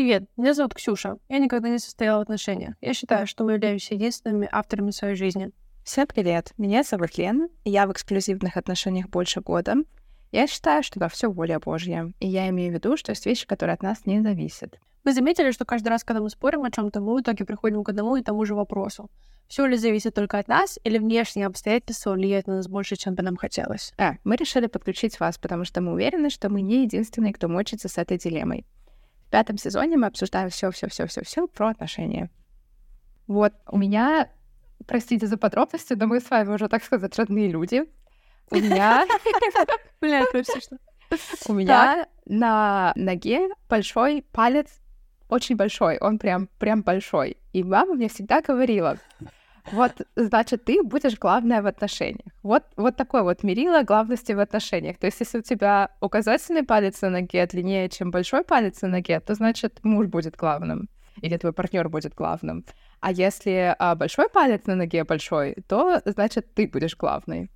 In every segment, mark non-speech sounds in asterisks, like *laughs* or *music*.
Привет, меня зовут Ксюша. Я никогда не состояла в отношениях. Я считаю, что мы являемся единственными авторами своей жизни. Всем привет, меня зовут Лена, и я в эксклюзивных отношениях больше года. Я считаю, что да, все воля Божья, и я имею в виду, что есть вещи, которые от нас не зависят. Мы заметили, что каждый раз, когда мы спорим о чем-то, мы в итоге приходим к одному и тому же вопросу. Все ли зависит только от нас, или внешние обстоятельства влияют на нас больше, чем бы нам хотелось? А, мы решили подключить вас, потому что мы уверены, что мы не единственные, кто мучится с этой дилеммой. В пятом сезоне мы обсуждаем все, все, все, все, все про отношения. Вот у меня, простите за подробности, но мы с вами уже, так сказать, родные люди. У меня... *laughs* Бля, это что? У меня на ноге большой палец, очень большой, он прям, прям большой. И мама мне всегда говорила, вот, значит, ты будешь главная в отношениях. Вот, вот такое вот мерило главности в отношениях. То есть, если у тебя указательный палец на ноге длиннее, чем большой палец на ноге, то значит, муж будет главным. Или твой партнер будет главным. А если а, большой палец на ноге большой, то значит, ты будешь главной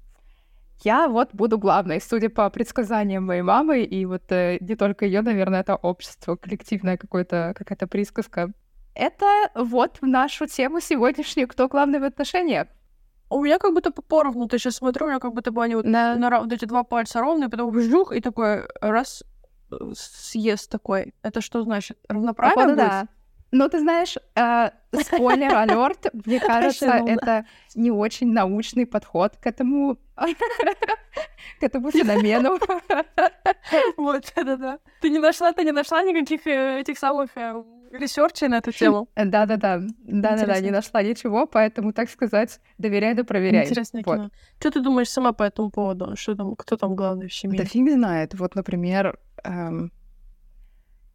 я вот буду главной, судя по предсказаниям моей мамы, и вот э, не только ее, наверное, это общество, коллективная какой-то, какая-то присказка. Это вот в нашу тему сегодняшнюю «Кто главный в отношениях?». У меня как будто поровну, ты сейчас смотрю, у меня как будто бы они вот, на, на вот эти два пальца ровные, потом вжух, и такой раз э, съезд такой. Это что значит? Равноправие Походу, да. Ну, ты знаешь, э, spoiler alert, *laughs* мне кажется, это не очень научный подход к этому *laughs* к этому феномену. *laughs* Вот, да-да-да. Ты не нашла, ты не нашла никаких э, этих самых э, ресерчей на эту тему? Да-да-да. Да-да-да, не нашла ничего, поэтому, так сказать, доверяй да проверяй. Интересное кино. Что ты думаешь сама по этому поводу? Что там, кто там главный в семье? Да фиг знает. Вот, например, эм,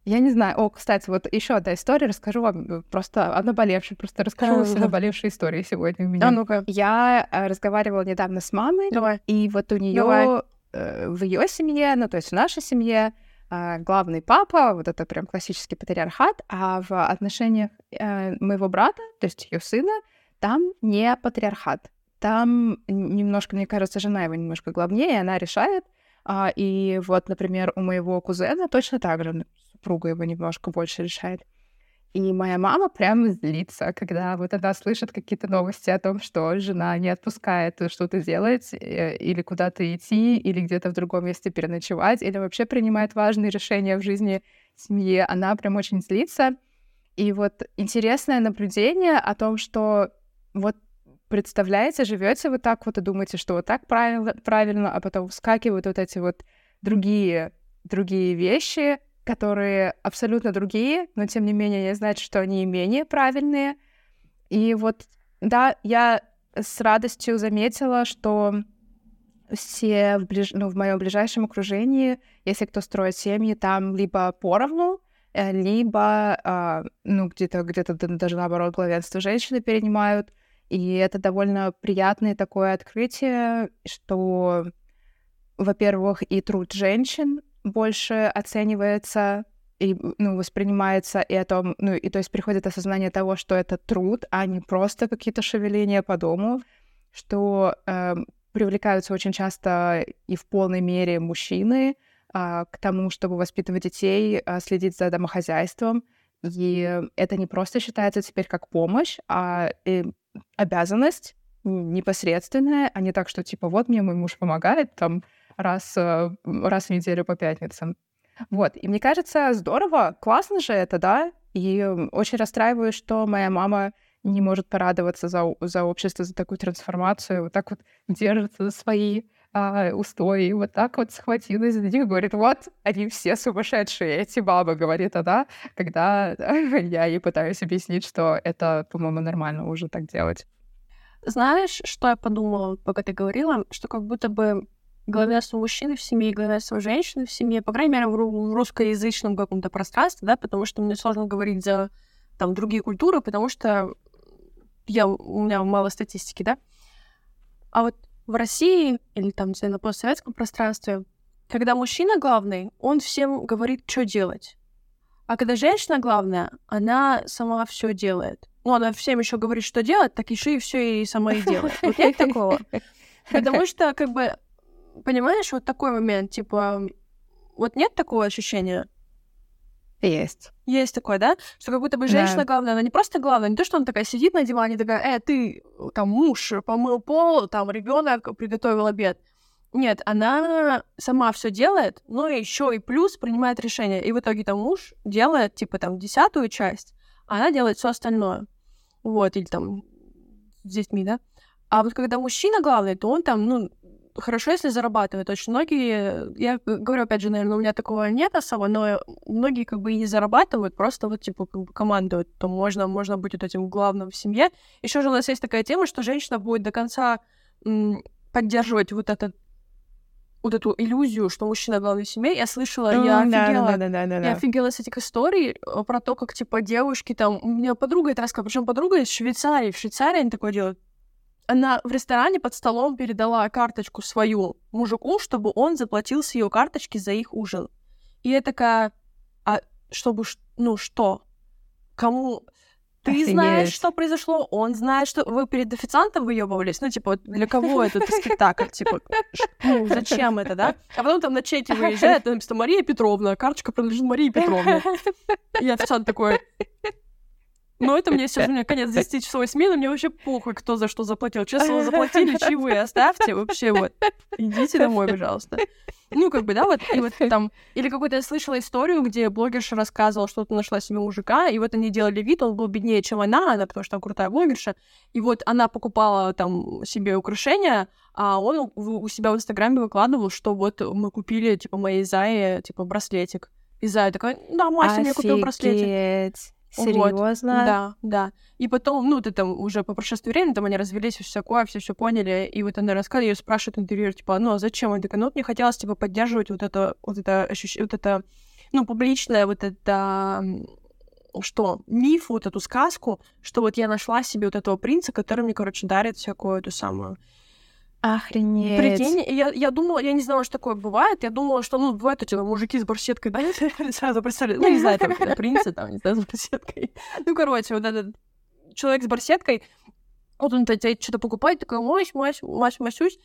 я не знаю. О, кстати, вот еще одна история. Расскажу вам э, просто о наболевшей. Просто расскажу вам все наболевшие истории сегодня у меня. А ну-ка. Я э, разговаривала недавно с мамой. Давай. И вот у нее э, в ее семье, ну то есть в нашей семье, э, главный папа, вот это прям классический патриархат, а в отношениях э, моего брата, то есть ее сына, там не патриархат. Там немножко, мне кажется, жена его немножко главнее, она решает. А, и вот, например, у моего кузена точно так же супруга его немножко больше решает. И моя мама прям злится, когда вот она слышит какие-то новости о том, что жена не отпускает что-то делать, э, или куда-то идти, или где-то в другом месте переночевать, или вообще принимает важные решения в жизни семьи. Она прям очень злится. И вот интересное наблюдение о том, что вот представляете, живете вы так вот и думаете, что вот так правильно, правильно, а потом вскакивают вот эти вот другие, другие вещи, которые абсолютно другие, но тем не менее не значит, что они менее правильные. И вот, да, я с радостью заметила, что все в, ближ... ну, в моем ближайшем окружении, если кто строит семьи, там либо поровну, э, либо, а, ну, где-то где даже наоборот главенство женщины перенимают. И это довольно приятное такое открытие, что, во-первых, и труд женщин больше оценивается и ну, воспринимается и о том, ну, и то есть приходит осознание того, что это труд, а не просто какие-то шевеления по дому, что э, привлекаются очень часто и в полной мере мужчины э, к тому, чтобы воспитывать детей, э, следить за домохозяйством. И это не просто считается теперь как помощь, а и обязанность непосредственная, а не так, что типа вот мне мой муж помогает, там раз, э, раз в неделю по пятницам. Вот, и мне кажется, здорово, классно же это, да? И очень расстраиваюсь, что моя мама не может порадоваться за, за общество, за такую трансформацию, вот так вот держится за свои а, устои, вот так вот схватилась за них, говорит, вот, они все сумасшедшие, эти бабы, говорит она, когда *laughs* я ей пытаюсь объяснить, что это, по-моему, нормально уже так делать. Знаешь, что я подумала, пока ты говорила, что как будто бы главенство мужчины в семье и главенство женщины в семье, по крайней мере, в русскоязычном каком-то пространстве, да, потому что мне сложно говорить за там другие культуры, потому что я, у меня мало статистики, да. А вот в России или там, на постсоветском пространстве, когда мужчина главный, он всем говорит, что делать. А когда женщина главная, она сама все делает. Ну, она всем еще говорит, что делать, так еще и все и сама и делает. Вот нет *laughs* такого. Потому что, как бы, понимаешь, вот такой момент, типа, вот нет такого ощущения? Есть. Есть такое, да? Что как будто бы женщина Да. главная, она не просто главная, не то, что она такая сидит на диване, такая, э, ты, там, муж помыл пол, там, ребенок приготовил обед. Нет, она сама все делает, но еще и плюс принимает решение. И в итоге там муж делает, типа, там, десятую часть, а она делает все остальное. Вот, или там с детьми, да? А вот когда мужчина главный, то он там, ну, хорошо, если зарабатывает. Очень многие, я говорю, опять же, наверное, у меня такого нет особо, но многие как бы и не зарабатывают, просто вот, типа, как бы командуют. То можно, можно быть вот этим главным в семье. Еще же у нас есть такая тема, что женщина будет до конца м, поддерживать вот этот вот эту иллюзию, что мужчина главный в семье. Я слышала, я да, офигела. да, да, да, да, Я офигела с этих историй э, про то, как, типа, девушки там... У меня подруга это рассказала, причем подруга из Швейцарии. В Швейцарии они такое делают. Она в ресторане под столом передала карточку свою мужику, чтобы он заплатил с ее карточки за их ужин. И я такая, а чтобы, ну что? Кому? Ты знаешь, Офигеть. что произошло, он знает, что вы перед официантом выебывались. Ну, типа, для кого этот спектакль? Типа, ну, зачем это, да? А потом там на чете выезжает, там написано Мария Петровна, карточка принадлежит Марии Петровне. И официант такой, ну, это мне сейчас, у меня конец 10-часовой смены, мне вообще похуй, кто за что заплатил. Честно, заплатили, чаевые оставьте, вообще вот. Идите домой, пожалуйста. Ну, как бы, да, вот, и вот там... Или какую-то я слышала историю, где блогерша рассказывала, что то нашла себе мужика, и вот они делали вид, он был беднее, чем она, она, потому что она крутая блогерша, и вот она покупала там себе украшения, а он у у себя в Инстаграме выкладывал, что вот мы купили, типа, моей Зае, типа, браслетик. И Зая такая, да, Мася мне купил браслетик. Офигеть. Вот. Серьезно? Да, да. И потом, ну, ты там уже по прошествии времени, там они развелись, все такое, все все поняли. И вот она рассказывает, ее спрашивает интервьюер, типа, ну, а зачем? Она такая, ну, вот мне хотелось, типа, поддерживать вот это, вот это ощущение, вот это, ну, публичное, вот это, что, миф, вот эту сказку, что вот я нашла себе вот этого принца, который мне, короче, дарит всякую эту самую Охренеть. Прикинь, я, я думала, я не знала, что такое бывает. Я думала, что, ну, бывают эти ну, мужики с барсеткой, да, *laughs* сразу представляю. Ну, не знаю, там, принцы, там, не знаю, с барсеткой. Ну, короче, вот этот человек с барсеткой, вот он тебе что-то покупает, такой, мась, мась, мась, масюсь.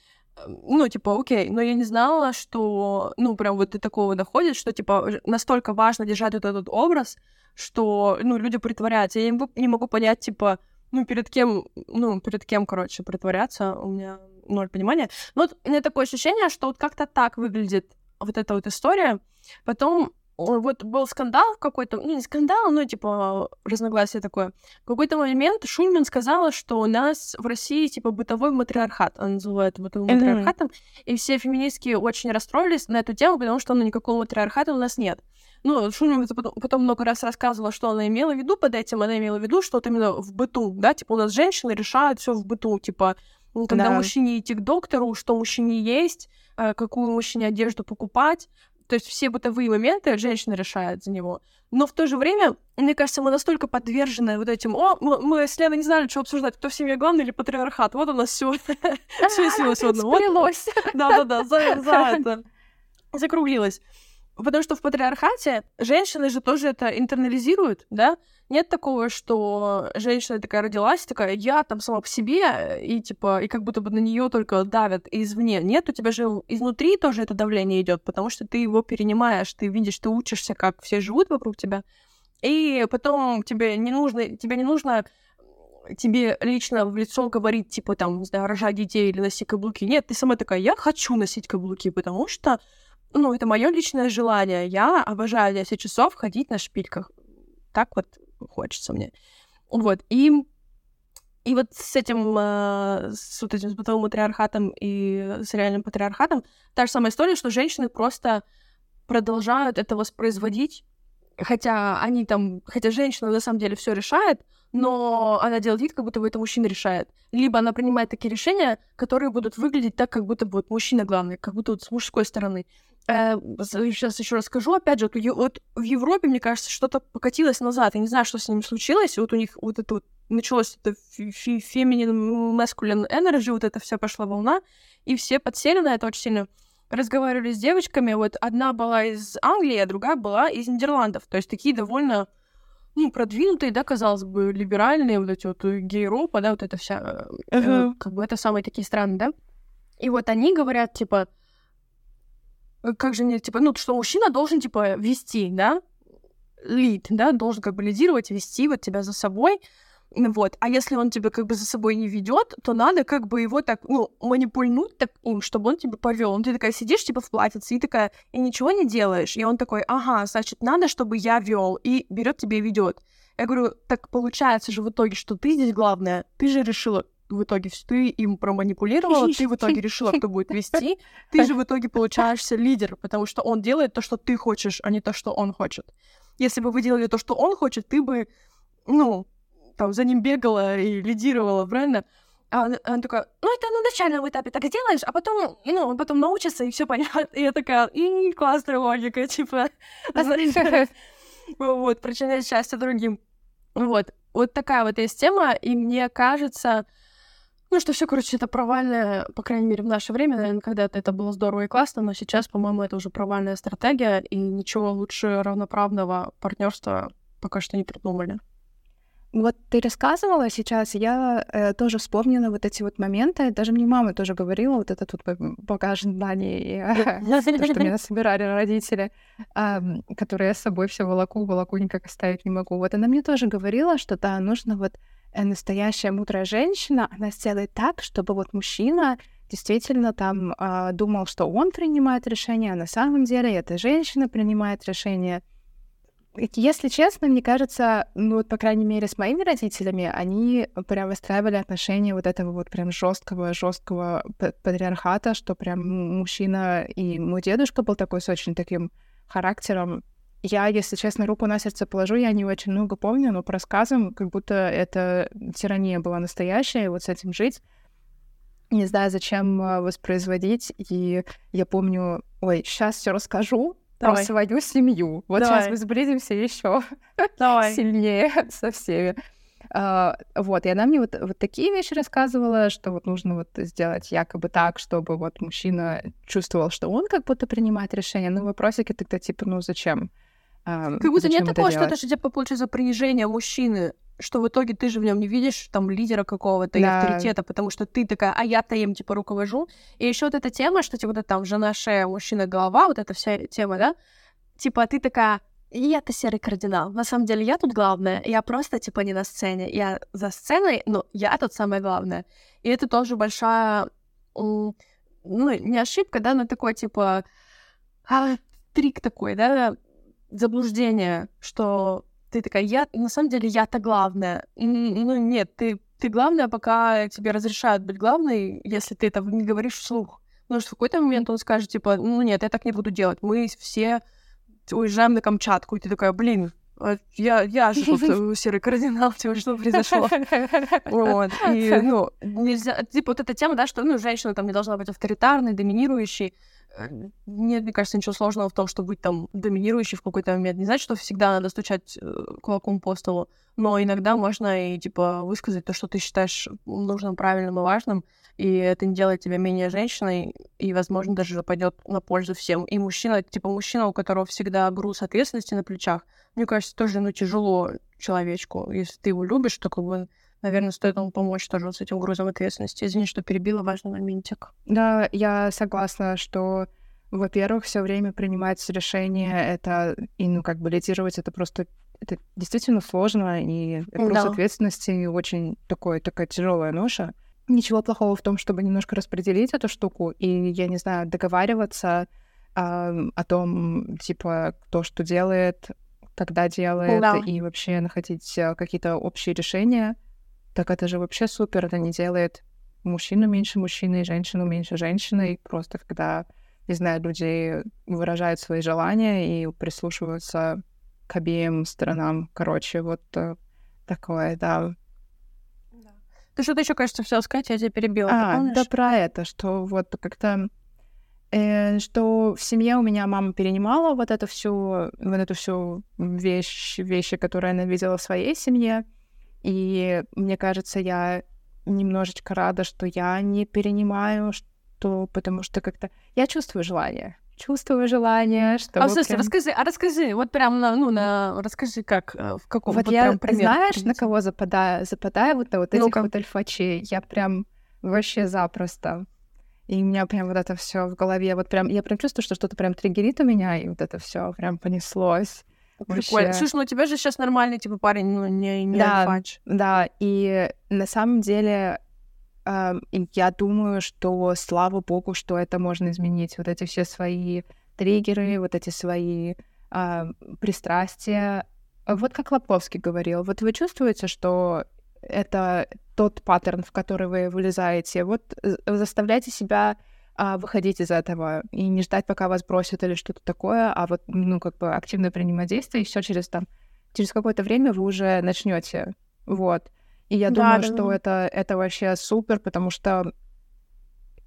Ну, типа, окей, но я не знала, что, ну, прям вот до такого доходит, что, типа, настолько важно держать вот этот образ, что, ну, люди притворяются. Я не могу понять, типа, ну, перед кем, ну, перед кем, короче, притворяться, у меня ноль понимания. Но вот у меня такое ощущение, что вот как-то так выглядит вот эта вот история. Потом вот был скандал какой-то, ну, не скандал, но, типа, разногласие такое. В какой-то момент Шульман сказала, что у нас в России, типа, бытовой матриархат, она называет бытовым Мгм. матриархатом, и все феминистки очень расстроились на эту тему, потому что, ну, никакого матриархата у нас нет. Ну, Шульман это потом, потом много раз рассказывала, что она имела в виду под этим. Она имела в виду, что вот именно в быту, да, типа у нас женщины решают все в быту, типа ну, когда Да. мужчине идти к доктору, что мужчине есть, э, какую мужчине одежду покупать. То есть все бытовые моменты женщина решает за него. Но в то же время, мне кажется, мы настолько подвержены вот этим, о, мы, с Леной не знали, что обсуждать, кто в семье главный или патриархат. Вот у нас все все сегодня. Вот Сплелось. да-да-да, за, *laughs* это закруглилась. Потому что в патриархате женщины же тоже это интернализируют, да? Нет такого, что женщина такая родилась, такая, я там сама по себе, и типа, и как будто бы на нее только давят извне. Нет, у тебя же изнутри тоже это давление идет, потому что ты его перенимаешь, ты видишь, ты учишься, как все живут вокруг тебя. И потом тебе не нужно, тебе не нужно тебе лично в лицо говорить, типа, там, не знаю, рожать детей или носить каблуки. Нет, ты сама такая, я хочу носить каблуки, потому что, ну, это мое личное желание. Я обожаю 10 часов ходить на шпильках. Так вот хочется мне. Вот, и и вот с этим, э, с вот этим с бытовым матриархатом и с реальным патриархатом та же самая история, что женщины просто продолжают это воспроизводить, хотя они там, хотя женщина на самом деле все решает, но она делает вид, как будто бы это мужчина решает. Либо она принимает такие решения, которые будут выглядеть так, как будто бы вот мужчина главный, как будто вот с мужской стороны. сейчас еще раз скажу, опять же, вот, в Европе, мне кажется, что-то покатилось назад. Я не знаю, что с ними случилось. Вот у них вот это вот началось это feminine masculine energy, вот это вся пошла волна, и все подсели на это очень сильно. Разговаривали с девочками, вот одна была из Англии, а другая была из Нидерландов. То есть такие довольно ну, продвинутые, да, казалось бы, либеральные, вот эти вот э, гей-ропа, да, вот это вся, э, Ага. как бы это самые такие страны, да. И вот они говорят, типа, э, как же мне, типа, ну, что мужчина должен, типа, вести, да, лид, да, должен как бы лидировать, вести вот тебя за собой, вот. А если он тебя как бы за собой не ведет, то надо как бы его так, ну, манипульнуть так им, чтобы он тебя повел. Ты такая сидишь, типа, в платьице, и такая, и ничего не делаешь. И он такой, ага, значит, надо, чтобы я вел, и берет тебя и ведет. Я говорю, так получается же в итоге, что ты здесь главная, ты же решила в итоге ты им проманипулировала, ты в итоге решила, кто будет вести, ты же в итоге получаешься лидер, потому что он делает то, что ты хочешь, а не то, что он хочет. Если бы вы делали то, что он хочет, ты бы, ну, там за ним бегала и лидировала, правильно? А она, она такая, ну, это на начальном этапе так делаешь, а потом, ну, он потом научится, и все понятно. И я такая, и классная логика, типа, *laughs* вот, причинять счастье другим. Вот, вот такая вот есть тема, и мне кажется, ну, что все, короче, это провальное, по крайней мере, в наше время, наверное, когда-то это было здорово и классно, но сейчас, по-моему, это уже провальная стратегия, и ничего лучше равноправного партнерства пока что не придумали. Вот ты рассказывала сейчас, я э, тоже вспомнила вот эти вот моменты. Даже мне мама тоже говорила, вот это тут багаж знаний, *laughs* то, что меня собирали родители, которые я с собой все волоку, волоку никак оставить не могу. Вот она мне тоже говорила, что да, нужно вот э, настоящая мудрая женщина, она сделает так, чтобы вот мужчина действительно там э, думал, что он принимает решение, а на самом деле эта женщина принимает решение — если честно, мне кажется, ну вот, по крайней мере, с моими родителями, они прям выстраивали отношения вот этого вот прям жесткого, жесткого патриархата, что прям мужчина и мой дедушка был такой с очень таким характером. Я, если честно, руку на сердце положу, я не очень много помню, но по рассказам, как будто это тирания была настоящая, и вот с этим жить не знаю, зачем а, воспроизводить. И я помню, ой, сейчас все расскажу, Давай. про свою семью. Вот Давай. сейчас мы сблизимся еще *laughs* сильнее *laughs* со всеми. Uh, вот, и она мне вот, вот такие вещи рассказывала, что вот нужно вот сделать якобы так, чтобы вот мужчина чувствовал, что он как будто принимает решение. Ну, вопросики тогда типа, ну, зачем? Uh, как будто нет такого, что это же типа получается принижение мужчины что в итоге ты же в нем не видишь там лидера какого-то да. и авторитета, потому что ты такая, а я-то им типа руковожу. И еще вот эта тема, что типа вот это там жена шея, мужчина голова, вот эта вся тема, да, типа ты такая, я-то серый кардинал. На самом деле я тут главная. Я просто, типа, не на сцене. Я за сценой, но я тут самое главное. И это тоже большая, ну, не ошибка, да, но такой, типа, а, трик такой, да, заблуждение, что ты такая, я, на самом деле, я-то главная. Ну, нет, ты, ты главная, пока тебе разрешают быть главной, если ты это не говоришь вслух. Потому что в какой-то момент он скажет, типа, ну нет, я так не буду делать. Мы все уезжаем на Камчатку. И ты такая, блин, а я, я же тут э, *laughs* серый кардинал, типа, что произошло? Вот. И, ну, нельзя... Типа, вот эта тема, да, что, ну, женщина там не должна быть авторитарной, доминирующей. Э, нет, мне кажется, ничего сложного в том, чтобы быть там доминирующей в какой-то момент. Не значит, что всегда надо стучать э, кулаком по столу, но иногда можно и, типа, высказать то, что ты считаешь нужным, правильным и важным, и это не делает тебя менее женщиной, и, возможно, даже пойдет на пользу всем. И мужчина, типа, мужчина, у которого всегда груз ответственности на плечах, мне кажется, тоже, ну, тяжело человечку. Если ты его любишь, то, как бы, наверное, стоит ему помочь тоже вот с этим грузом ответственности. Извини, что перебила важный моментик. Да, я согласна, что, во-первых, все время принимать решение это и, ну, как бы лидировать, это просто это действительно сложно, и груз да. ответственности очень такой, такая тяжелая ноша. Ничего плохого в том, чтобы немножко распределить эту штуку и, я не знаю, договариваться э, о том, типа, кто что делает, когда делает, да. и вообще находить э, какие-то общие решения так это же вообще супер, это не делает мужчину меньше мужчины, женщину меньше женщины. Просто когда, не знаю, люди выражают свои желания и прислушиваются к обеим сторонам. Короче, вот э, такое, да. Ты что-то еще, кажется, все сказать, я тебя перебила. А, да про это, что вот как-то э, что в семье у меня мама перенимала вот эту всю, вот эту всю вещь, вещи, которые она видела в своей семье, и мне кажется, я немножечко рада, что я не перенимаю, что потому что как-то я чувствую желание. Чувствую желание, что. А, слушай, прям... расскажи, а расскажи, вот прям на, ну, на, расскажи, как, э, в каком вот, вот я, пример, знаешь, на кого западаю, западаю вот на вот этих вот альфачей, я прям вообще запросто. И у меня прям вот это все в голове, вот прям, я прям чувствую, что что-то прям триггерит у меня, и вот это все прям понеслось. Прикольно. Слушай, ну у тебя же сейчас нормальный, типа, парень, ну, не, не Да, альфач. Да, и на самом деле эм, я думаю, что слава богу, что это можно изменить. Вот эти все свои триггеры, вот эти свои а, пристрастия. Вот как Лобковский говорил, вот вы чувствуете, что это тот паттерн, в который вы вылезаете, вот э, заставляйте себя а, выходить из этого и не ждать, пока вас бросят или что-то такое, а вот, ну, как бы активно принимать действия, и все через там, через какое-то время вы уже начнете. Вот. И я Да, думаю, да, что да. это, это вообще супер, потому что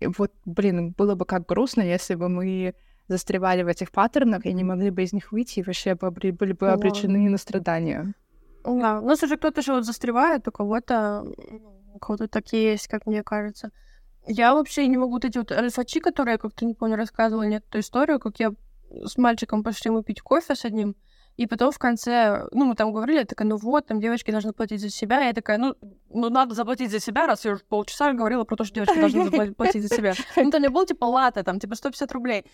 вот, блин, было бы как грустно, если бы мы застревали в этих паттернах и не могли бы из них выйти, и вообще были бы Да. обречены на страдания. Да. Ну, слушай, кто-то же вот застревает, у кого-то, у кого-то такие есть, как мне кажется. Я вообще не могу вот эти вот альфачи, которые я как-то, не помню, рассказывала мне эту историю, как я с мальчиком пошли мы пить кофе с одним, и потом в конце, ну, мы там говорили, я такая, ну вот, там девочки должны платить за себя. Я такая, ну, ну надо заплатить за себя, раз я уже полчаса говорила про то, что девочки должны *laughs* платить за себя. *laughs* Ну, там не было, типа, лата, там, типа, 150 рублей.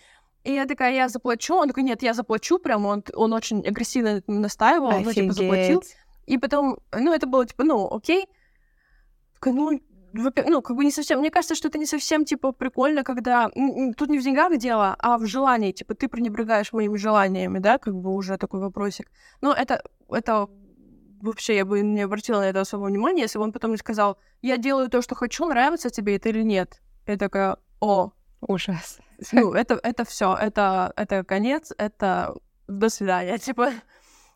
И я такая, я заплачу. Он такой, нет, я заплачу. Прям он, он очень агрессивно настаивал. Ну, типа, заплатил. Офигеть. И потом, ну, это было, типа, ну, окей. Такая, ну, ну, как бы не совсем... Мне кажется, что это не совсем, типа, прикольно, когда... Тут не в деньгах дело, а в желании. Типа, ты пренебрегаешь моими желаниями, да, как бы уже такой вопросик. Но это, это вообще я бы не обратила на это особого внимания, если бы он потом не сказал, я делаю то, что хочу, нравится тебе это или нет. Я такая, о, Ужас. ну, это, это все, это, это конец, это до свидания, типа.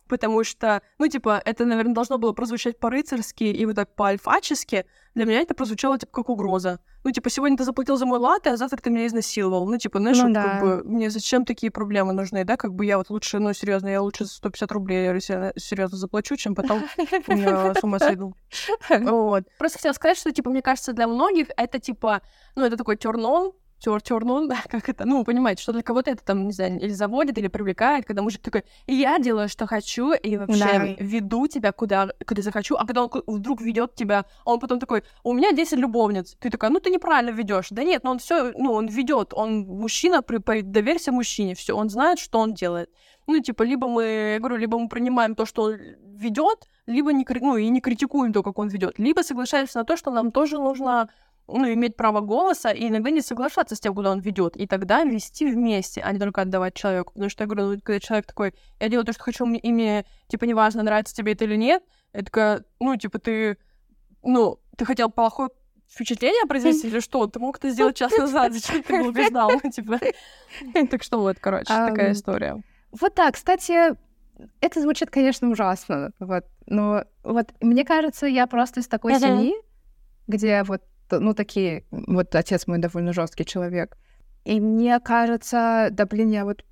Потому что, ну, типа, это, наверное, должно было прозвучать по-рыцарски и вот так по-альфачески. Для меня это прозвучало, типа, как угроза. Ну, типа, сегодня ты заплатил за мой латте, а завтра ты меня изнасиловал. Ну, типа, знаешь, Ну вот да. как бы, мне зачем такие проблемы нужны, да? Как бы я вот лучше, ну, серьезно, я лучше за 150 рублей серьезно заплачу, чем потом я с ума сойду. *laughs* Вот. Просто хотела сказать, что, типа, мне кажется, для многих это, типа, ну, это такой тернон, тер тернон, *laughs* да, как это, ну, понимаете, что для кого-то это там, не знаю, или заводит, или привлекает, когда мужик такой, я делаю, что хочу, и вообще Да. веду тебя куда, куда захочу, а когда он вдруг ведет тебя, он потом такой, у меня 10 любовниц. Ты такая, ну, ты неправильно ведешь. Да нет, ну, он все, ну, он ведет, он мужчина, при, при- доверься мужчине, все, он знает, что он делает. Ну, типа, либо мы, я говорю, либо мы принимаем то, что он ведет, либо не, ну, и не критикуем то, как он ведет, либо соглашаемся на то, что нам тоже нужно ну, иметь право голоса и иногда не соглашаться с тем, куда он ведет, и тогда вести вместе, а не только отдавать человеку. Потому что я говорю, ну, когда человек такой, я делаю то, что хочу, мне, и мне, типа, неважно, нравится тебе это или нет, я такая, ну, типа, ты, ну, ты хотел плохое впечатление произвести или что? Ты мог это сделать час назад, зачем ты его убеждал? *laughs* Типа. *laughs* Так что вот, короче, такая история. Вот так, кстати, это звучит, конечно, ужасно, вот, но вот мне кажется, я просто из такой семьи, где вот, ну, такие, вот отец мой довольно жесткий человек, и мне кажется, да, блин, я вот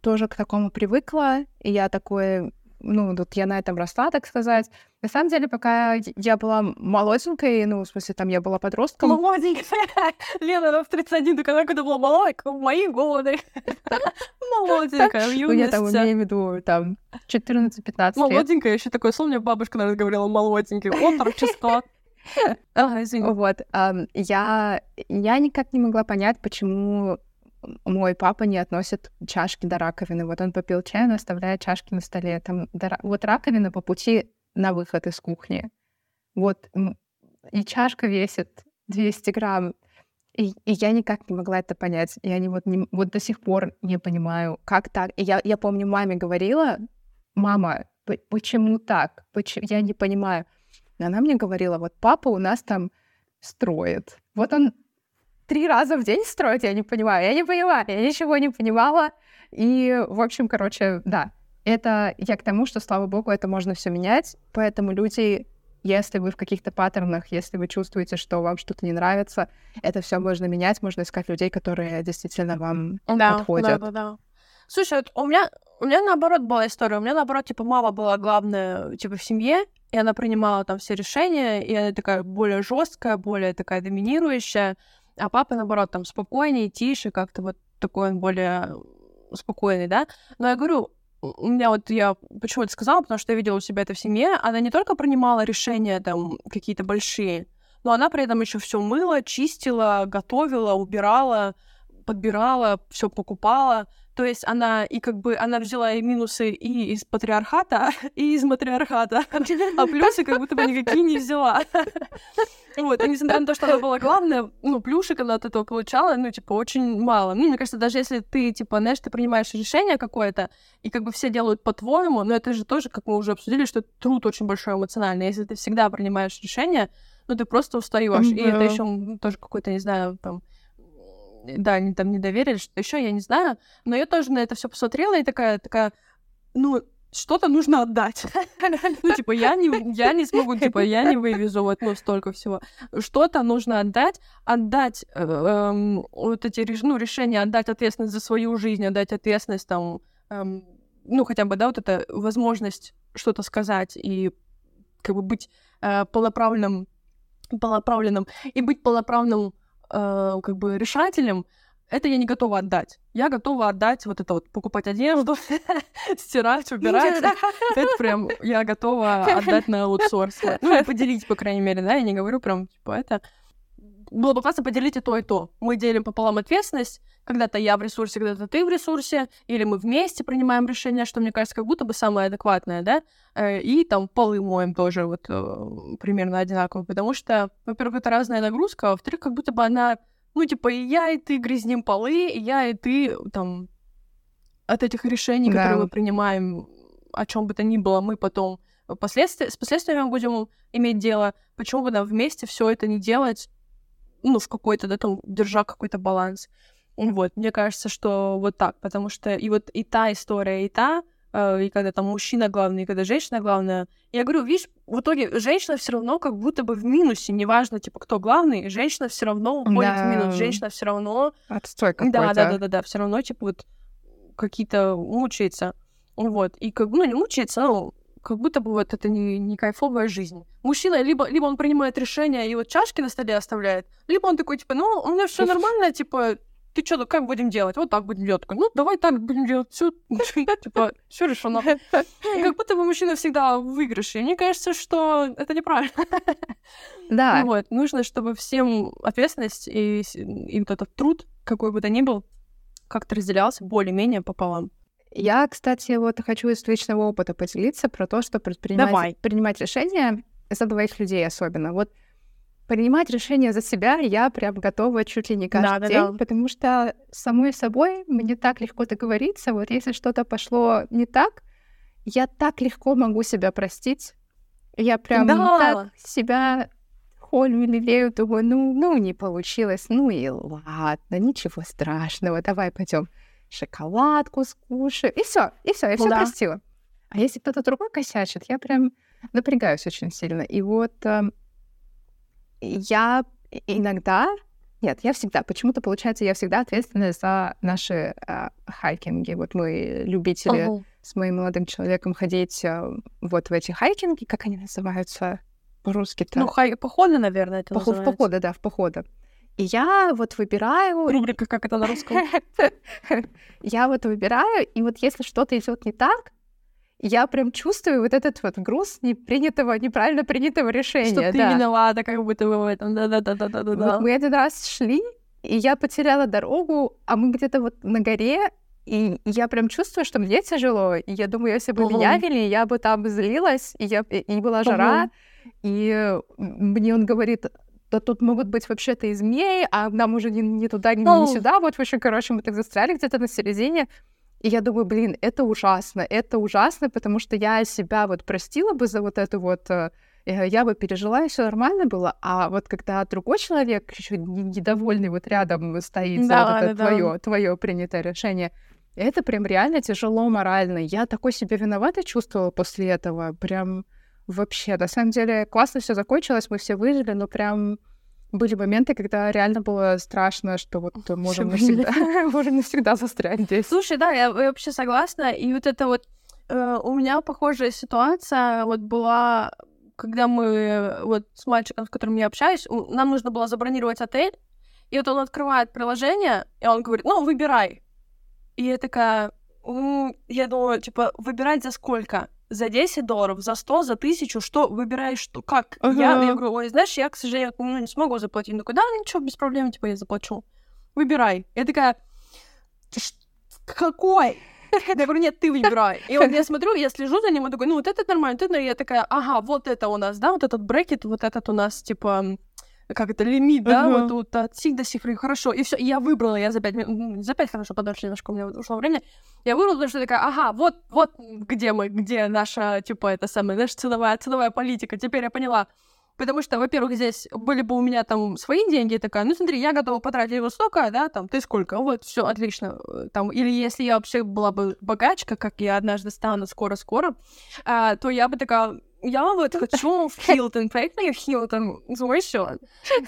тоже к такому привыкла, и я такой, ну, вот я на этом росла, так сказать. На самом деле, пока я была молоденькой, ну, в смысле, там я была подростком, Молоденькая. *laughs* Лена, она в 31, так она когда была молодая, как в мои годы. *laughs* Молоденькая, в ну, я там имею в виду, там, 14-15 лет. Молоденькая, еще такое слово, мне бабушка, наверное, говорила молоденький. Отрочество. *laughs* Ага. Вот, я, я никак не могла понять, почему мой папа не относит чашки до раковины. Вот он попил чай, он оставляет чашки на столе. Там, до вот раковина по пути на выход из кухни. Вот, и чашка весит 200 грамм. И, и я никак не могла это понять. Я не, вот, не, вот до сих пор не понимаю, как так. И я, я помню, маме говорила, мама, почему так? Почему? Я не понимаю. И она мне говорила, вот папа у нас там строит. Вот он три раза в день строит, я не понимаю. Я не понимаю, я ничего не понимала. И, в общем, короче, да. Это я к тому, что, слава богу, это можно все менять. Поэтому люди, если вы в каких-то паттернах, если вы чувствуете, что вам что-то не нравится, это все можно менять, можно искать людей, которые действительно вам Да, подходят. да, да, да. Слушай, вот у меня, у меня наоборот была история. У меня наоборот, типа, мама была главная, типа, в семье, и она принимала там все решения, и она такая более жесткая, более такая доминирующая, а папа, наоборот, там спокойнее, тише, как-то вот такой он более спокойный, да. Но я говорю, у меня вот я почему это сказала, потому что я видела у себя это в семье, она не только принимала решения там какие-то большие, но она при этом еще все мыла, чистила, готовила, убирала, подбирала, все покупала. То есть она и как бы она взяла и минусы и из патриархата, *laughs* и из матриархата, *laughs* а плюсы как будто бы никакие не взяла. *laughs* Вот, и несмотря на то, что она была главная, ну, плюшек она от этого получала, ну, типа, очень мало. Ну, мне кажется, даже если ты, типа, знаешь, ты принимаешь решение какое-то, и как бы все делают по-твоему, но это же тоже, как мы уже обсудили, что труд очень большой эмоциональный. Если ты всегда принимаешь решение, ну, ты просто устаешь. И это еще тоже какой-то, не знаю, там, да, они там не доверили, что еще, я не знаю. Но я тоже на это все посмотрела и такая, такая, ну, что-то нужно отдать. *laughs* ну, типа, я не, я не смогу, типа, я не вывезу вот, ну, столько всего. Что-то нужно отдать, отдать э, э, вот эти, ну, решения, отдать ответственность за свою жизнь, отдать ответственность, там, э, ну, хотя бы, да, вот эта возможность что-то сказать и как бы быть э, полноправным, полноправленным и быть полноправным э, как бы решателем, это я не готова отдать. Я готова отдать вот это вот, покупать одежду, *laughs* стирать, убирать. Это прям я готова отдать на аутсорс. Ну, и поделить, по крайней мере, да, я не говорю прям, типа, это... Было бы классно поделить и то, и то. Мы делим пополам ответственность. Когда-то я в ресурсе, когда-то ты в ресурсе. Или мы вместе принимаем решение, что, мне кажется, как будто бы самое адекватное, да? Э, и там полы моем тоже вот э, примерно одинаково. Потому что, во-первых, это разная нагрузка, а во-вторых, как будто бы она ну, типа, и я, и ты грязним полы, и я, и ты, там, от этих решений, да. которые мы принимаем, о чем бы то ни было, мы потом последствия, с последствиями будем иметь дело. Почему бы нам вместе все это не делать, ну, в какой-то, да, там, держа какой-то баланс. Вот, мне кажется, что вот так, потому что и вот и та история, и та, Э, и когда там мужчина главный, и когда женщина главная. Я говорю, видишь, в итоге женщина все равно как будто бы в минусе, неважно, типа, кто главный, женщина все равно уходит да. в минус, женщина все равно... Отстой какой-то. Да, да, да, да, да, все равно, типа, вот какие-то мучается. Вот, и как бы, ну, не мучается, но как будто бы вот это не, не кайфовая жизнь. Мужчина либо, либо он принимает решение и вот чашки на столе оставляет, либо он такой, типа, ну, у меня все нормально, типа, ты что, как будем делать? Вот так будем делать. Ну, давай так будем делать. Все, *laughs* типа, все решено. *laughs* Как будто бы мужчина всегда в выигрыше. Мне кажется, что это неправильно. *laughs* Да. Вот, нужно, чтобы всем ответственность и, и вот этот труд, какой бы то ни был, как-то разделялся более-менее пополам. Я, кстати, вот хочу из личного опыта поделиться про то, что предпринимать, Давай. принимать решения за двоих людей особенно. Вот принимать решения за себя я прям готова чуть ли не каждый да, день, да, потому что самой собой мне так легко договориться. Вот если что-то пошло не так, я так легко могу себя простить. Я прям да. так себя холю, лелею, думаю, ну, ну, не получилось, ну и ладно, ничего страшного, давай пойдем шоколадку скушаем. И все, и все, я все да. простила. А если кто-то другой косячит, я прям напрягаюсь очень сильно. И вот эм, я иногда, нет, я всегда, почему-то получается, я всегда ответственна за наши э, хайкинги. Вот мы любители uh-huh. с моим молодым человеком ходить э, вот в эти хайкинги, как они называются по-русски-то? Ну, хай... походы, наверное, это Поход. В походы, да, в походы. И я вот выбираю... Рубрика «Как это на русском?» *laughs* Я вот выбираю, и вот если что-то идет не так, я прям чувствую вот этот вот груз непринятого, неправильно принятого решения. Что ты да. виновата, как будто бы в этом. Да-да-да-да-да. Вот мы один раз шли, и я потеряла дорогу, а мы где-то вот на горе, и я прям чувствую, что мне тяжело. И я думаю, если бы uh-huh. меня вели, я бы там злилась, и, я, и была жара, и мне он говорит, да тут могут быть вообще-то и змеи, а нам уже ни, ни туда, ни, uh-huh. ни сюда. Вот, в общем, короче, мы так застряли где-то на середине. И я думаю, блин, это ужасно, это ужасно, потому что я себя вот простила бы за вот это вот, э, э, я бы пережила, и все нормально было. А вот когда другой человек еще недовольный вот рядом стоит да, за вот это да, твое, да. твое принятое решение, это прям реально тяжело морально. Я такой себя виноватой чувствовала после этого. Прям вообще. На самом деле классно все закончилось, мы все выжили, но прям были моменты, когда реально было страшно, что вот можем навсегда, *laughs* можем навсегда застрять здесь. Слушай, да, я, я вообще согласна. И вот это вот э, у меня похожая ситуация вот была, когда мы вот с мальчиком, с которым я общаюсь, нам нужно было забронировать отель, и вот он открывает приложение, и он говорит, ну, выбирай. И я такая, я думаю, типа, выбирать за сколько? За 10 долларов, за 100, за 1000, что выбираешь, что, как? Ага. Я, я говорю, ой, знаешь, я, к сожалению, ну, не смогу заплатить. Он такой, да, ничего, без проблем, типа, я заплачу. Выбирай. Я такая, какой? Я говорю, нет, ты выбирай. И вот я смотрю, я слежу за ним, и такой, ну вот это нормально, нормально. Я такая, ага, вот это у нас, да, вот этот брекет, вот этот у нас, типа, как это, лимит, да, uh-huh. вот тут от сих до сих, хорошо, и все, я выбрала, я за пять минут, за пять хорошо, подольше немножко у меня ушло время, я выбрала, потому что я такая, ага, вот, вот где мы, где наша, типа, это самая, наша ценовая, ценовая политика, теперь я поняла, Потому что, во-первых, здесь были бы у меня там свои деньги, такая, ну смотри, я готова потратить его столько, да, там, ты сколько, вот, все отлично. Там, или если я вообще была бы богачка, как я однажды стану скоро-скоро, а, то я бы такая, я вот хочу в *laughs* Хилтон, поехали в Хилтон за мой счет.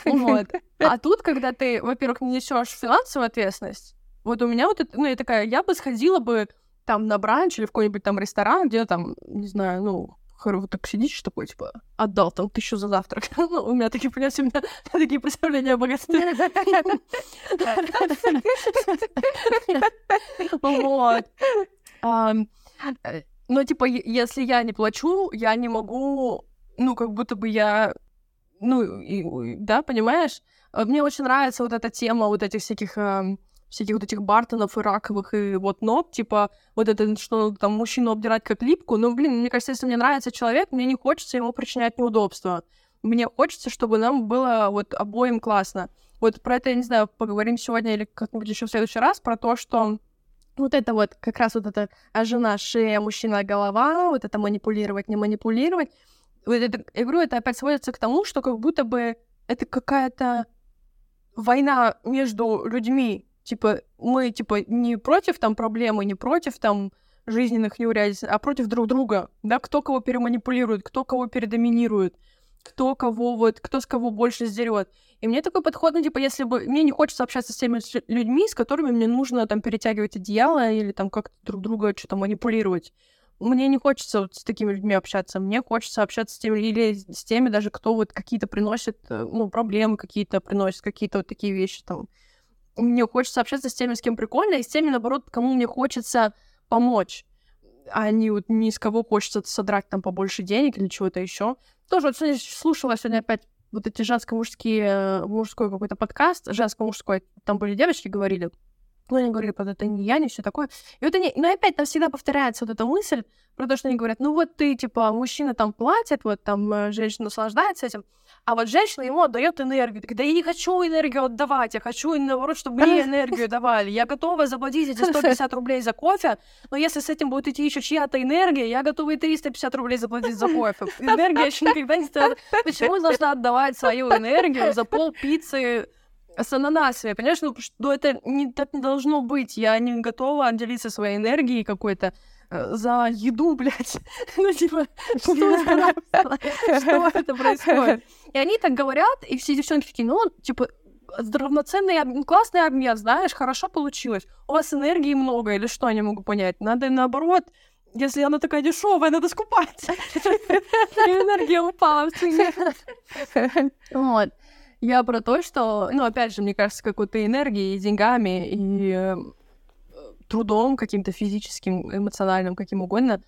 Вот. А тут, когда ты, во-первых, не несешь финансовую ответственность, вот у меня вот это, ну, я такая, я бы сходила бы там на бранч или в какой-нибудь там ресторан, где там, не знаю, ну, вот так сидишь такой, типа, отдал там тысячу за завтрак. *laughs* ну, у меня такие, понимаете, у меня такие представления о богатстве. *laughs* Вот. Но, типа, если я не плачу, я не могу, ну, как будто бы я, ну, да, понимаешь? Мне очень нравится вот эта тема вот этих всяких всяких вот этих Бартонов и Раковых и вот ног, типа вот это, что там мужчину обдирать как липку, ну, блин, мне кажется, если мне нравится человек, мне не хочется ему причинять неудобства. Мне хочется, чтобы нам было вот обоим классно. Вот про это, я не знаю, поговорим сегодня или как-нибудь еще в следующий раз, про то, что вот это вот, как раз вот это а жена шея, мужчина голова, вот это манипулировать, не манипулировать. Вот это, я говорю, это опять сводится к тому, что как будто бы это какая-то война между людьми, Типа, мы, типа, не против там проблемы, не против там жизненных неурядиц, а против друг друга, да, кто кого переманипулирует, кто кого передоминирует, кто кого вот, кто с кого больше сдерет. И мне такой подход, ну, типа, если бы... Мне не хочется общаться с теми людьми, с которыми мне нужно там перетягивать одеяло или там как-то друг друга что-то манипулировать. Мне не хочется вот с такими людьми общаться. Мне хочется общаться с теми или с теми даже, кто вот какие-то приносит, э, ну, проблемы какие-то приносит, какие-то вот такие вещи там мне хочется общаться с теми, с кем прикольно, и с теми, наоборот, кому мне хочется помочь а не вот ни с кого хочется содрать там побольше денег или чего-то еще. Тоже вот сегодня слушала сегодня опять вот эти женско-мужские, мужской какой-то подкаст, женско-мужской, там были девочки, говорили, ну, они говорили, вот это не я, не все такое. И вот они, ну, опять там всегда повторяется вот эта мысль про то, что они говорят, ну, вот ты, типа, мужчина там платит, вот там э, женщина наслаждается этим, а вот женщина ему отдает энергию. Ты да я не хочу энергию отдавать, я хочу, наоборот, чтобы мне *laughs* энергию давали. Я готова заплатить эти 150 *laughs* рублей за кофе, но если с этим будет идти еще чья-то энергия, я готова и 350 рублей заплатить за кофе. Энергия еще никогда не стоит. Почему я должна отдавать свою энергию за пол пиццы с ананасами, понимаешь? Ну, что это не, так не должно быть. Я не готова делиться своей энергией какой-то за еду, *laughs* блядь. ну, типа, *laughs* что, *laughs* что это происходит? И они так говорят, и все девчонки такие, ну, типа, равноценный, классный обмен, знаешь, хорошо получилось. У вас энергии много, или что, я не могу понять. Надо наоборот, если она такая дешевая, надо скупать. И энергия упала в цене. Вот. Я про то, что, ну, опять же, мне кажется, какой-то энергией, деньгами и э, трудом каким-то физическим, эмоциональным, каким угодно,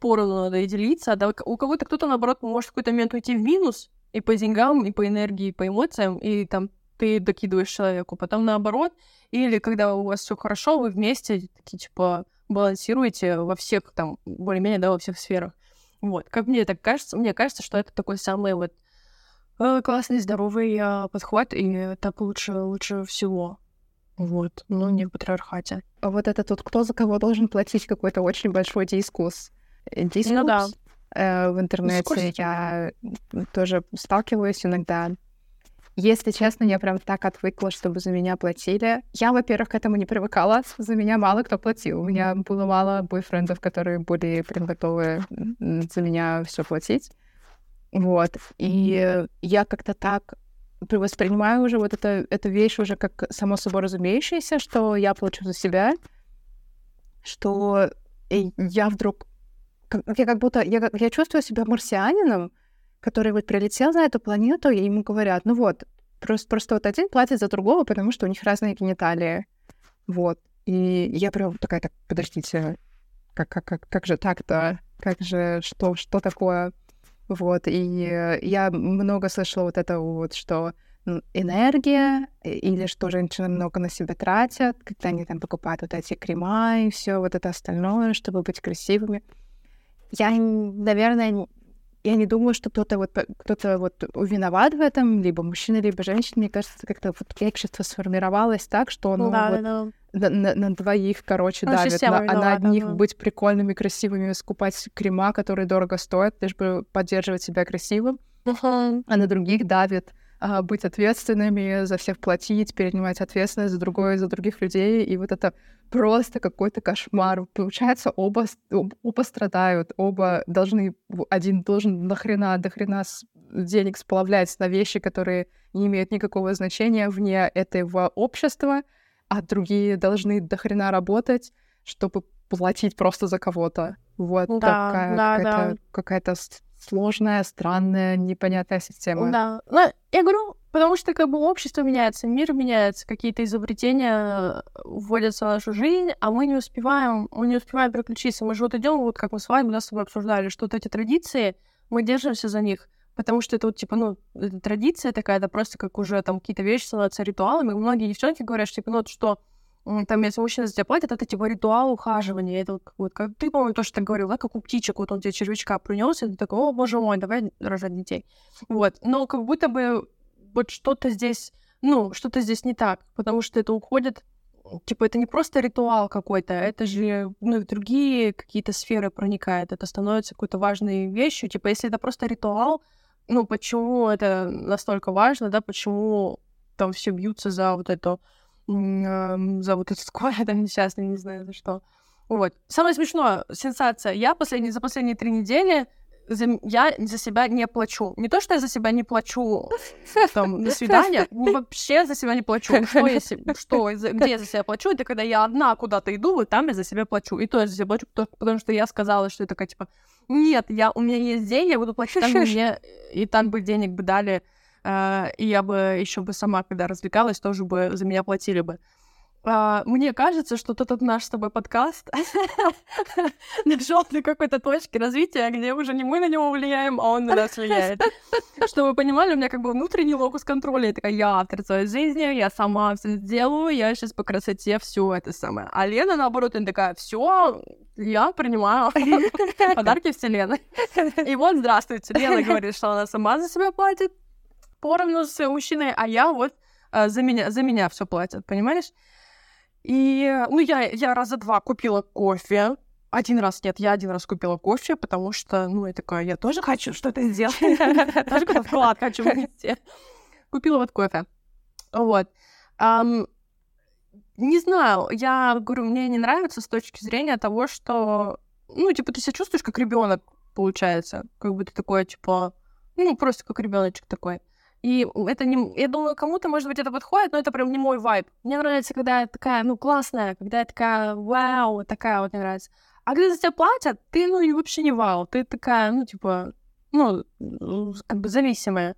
поровну надо и делиться. Да, у кого-то кто-то, наоборот, может в какой-то момент уйти в минус и по деньгам, и по энергии, и по эмоциям, и там ты докидываешь человеку. Потом наоборот, или когда у вас все хорошо, вы вместе такие, типа, балансируете во всех там, более-менее, да, во всех сферах. Вот. Как мне так кажется, мне кажется, что это такой самый вот э, классный, здоровый э, подход, и так лучше, лучше всего. Вот, но не в патриархате. А вот это тут кто за кого должен платить какой-то очень большой дискус. Дискус ну, да. э, в интернете Дискурс. я тоже сталкиваюсь иногда. Если честно, я прям так отвыкла, чтобы за меня платили. Я, во-первых, к этому не привыкала. За меня мало кто платил. У меня было мало бойфрендов, которые были прям готовы за меня все платить. Вот. И я как-то так воспринимаю уже вот это, эту вещь уже как само собой разумеющееся, что я плачу за себя, что я вдруг... Я как будто... Я, я чувствую себя марсианином, который вот прилетел на эту планету, и ему говорят, ну вот, просто, просто вот один платит за другого, потому что у них разные гениталии. Вот. И я прям такая, так, подождите, как, как, как, как же так-то? Как же, что, что такое? Вот, и я много слышала вот этого вот, что энергия, или что женщины много на себя тратят, когда они там покупают вот эти крема и все вот это остальное, чтобы быть красивыми. Я, наверное, я не думаю, что кто-то вот, кто-то вот виноват в этом, либо мужчина, либо женщина. Мне кажется, как-то вот общество сформировалось так, что оно да, вот да. На, на, на двоих, короче, ну, давит. На, виновата, на одних да. быть прикольными, красивыми, скупать крема, которые дорого стоят, лишь бы поддерживать себя красивым, uh-huh. а на других давит а, быть ответственными, за всех платить, перенимать ответственность за другое, за других людей. И вот это просто какой-то кошмар. Получается, оба, оба страдают, оба должны, один должен нахрена, дохрена денег сплавлять на вещи, которые не имеют никакого значения вне этого общества, а другие должны дохрена работать, чтобы платить просто за кого-то. Вот да, такая да, какая-то, да. какая-то сложная, странная, непонятная система. Да. Но я говорю, потому что как бы общество меняется, мир меняется, какие-то изобретения вводятся в нашу жизнь, а мы не успеваем, мы не успеваем переключиться. Мы же вот идем, вот как мы с вами, да, с тобой обсуждали, что вот эти традиции, мы держимся за них, потому что это вот, типа, ну, традиция такая, это просто как уже там какие-то вещи становятся ритуалами. Многие девчонки говорят, что, типа, ну, вот что там, если мужчина за тебя платит, это типа ритуал ухаживания. Это вот, как ты, по-моему, тоже так говорил, да, как у птичек, вот он тебе червячка принес, и ты такой, о, боже мой, давай рожать детей. Вот. Но как будто бы вот что-то здесь, ну, что-то здесь не так, потому что это уходит, типа, это не просто ритуал какой-то, это же, ну, в другие какие-то сферы проникает, это становится какой-то важной вещью. Типа, если это просто ритуал, ну, почему это настолько важно, да, почему там все бьются за вот эту за вот этот сквад, там *laughs* несчастный, не знаю за что. Вот. Самое смешное, сенсация. Я последние, за последние три недели за, я за себя не плачу. Не то, что я за себя не плачу *laughs* там, на свидание, вообще за себя не плачу. Что я, что, где я за себя плачу? Это когда я одна куда-то иду, вот там я за себя плачу. И то я за себя плачу, потому, потому что я сказала, что это такая, типа, нет, я, у меня есть деньги, я буду платить, там *laughs* мне, и там бы денег бы дали Uh, и я бы еще бы сама, когда развлекалась, тоже бы за меня платили бы. Uh, мне кажется, что этот наш с тобой подкаст *laughs* нашел на какой-то точке развития, где уже не мы на него влияем, а он на нас влияет. *laughs* Чтобы вы понимали, у меня как бы внутренний локус контроля. Я такая, я автор своей жизни, я сама все сделаю, я сейчас по красоте все это самое. А Лена, наоборот, она такая, все, я принимаю *laughs* подарки вселенной. И вот, здравствуйте, Лена говорит, что она сама за себя платит, поровну с мужчиной, а я вот э, за меня, за меня все платят, понимаешь? И, ну, я, я раза два купила кофе. Один раз нет, я один раз купила кофе, потому что, ну, я такая, я тоже хочу что-то сделать. *laughs* Тоже какой-то вклад хочу внести. Купила вот кофе. Вот. Не знаю, я говорю, мне не нравится с точки зрения того, что, ну, типа, ты себя чувствуешь как ребенок, получается. Как бы ты такой, типа, ну, просто как ребеночек такой. И это не... Я думаю, кому-то, может быть, это подходит, но это прям не мой вайб. Мне нравится, когда я такая, ну, классная, когда я такая, вау, такая вот мне нравится. А когда за тебя платят, ты, ну, вообще не вау. Ты такая, ну, типа, ну, как бы зависимая.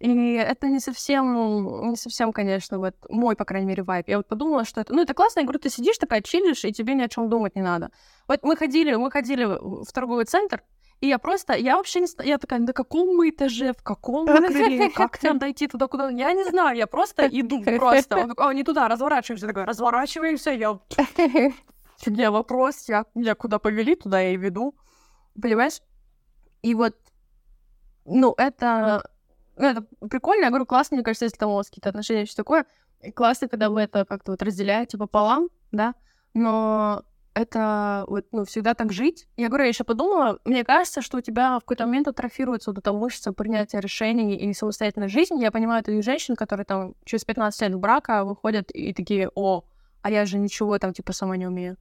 И это не совсем, не совсем, конечно, вот мой, по крайней мере, вайб. Я вот подумала, что это, ну, это классно. Я говорю, ты сидишь такая, чилишь, и тебе ни о чем думать не надо. Вот мы ходили, мы ходили в торговый центр, и я просто, я вообще не знаю, я такая, на каком мы этаже, в каком мы крыле, как там дойти туда, куда, я не знаю, я просто иду, *laughs* просто, он такой, не туда, разворачиваемся, такой, разворачиваемся, я, фигня *laughs* вопрос, я, я куда повели, туда я и веду, понимаешь? И вот, ну, это, ну, это прикольно, я говорю, классно, мне кажется, если там у вас какие-то отношения, все такое, классно, когда вы это как-то вот разделяете пополам, да, но это вот, ну, всегда так жить. Я говорю, я еще подумала, мне кажется, что у тебя в какой-то момент атрофируется вот эта мышца принятия решений и самостоятельной жизни. Я понимаю таких женщин, которые там через 15 лет брака выходят и такие, о, а я же ничего там типа сама не умею.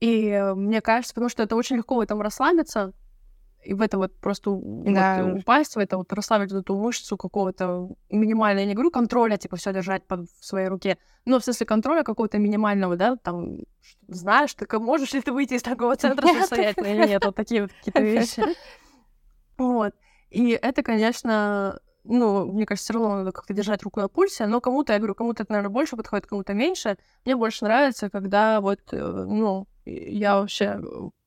И мне кажется, потому что это очень легко в этом расслабиться, и в это вот просто да. вот, упасть, в это вот расслабить вот эту мышцу какого-то минимального, я не говорю контроля, типа все держать под, в своей руке, но в смысле контроля какого-то минимального, да, там, знаешь, ты можешь ли ты выйти из такого центра самостоятельно или нет, вот такие вот какие-то вещи. *laughs* Вот. И это, конечно, ну, мне кажется, все равно надо как-то держать руку на пульсе, но кому-то, я говорю, кому-то это, наверное, больше подходит, кому-то меньше. Мне больше нравится, когда вот, э, ну, я вообще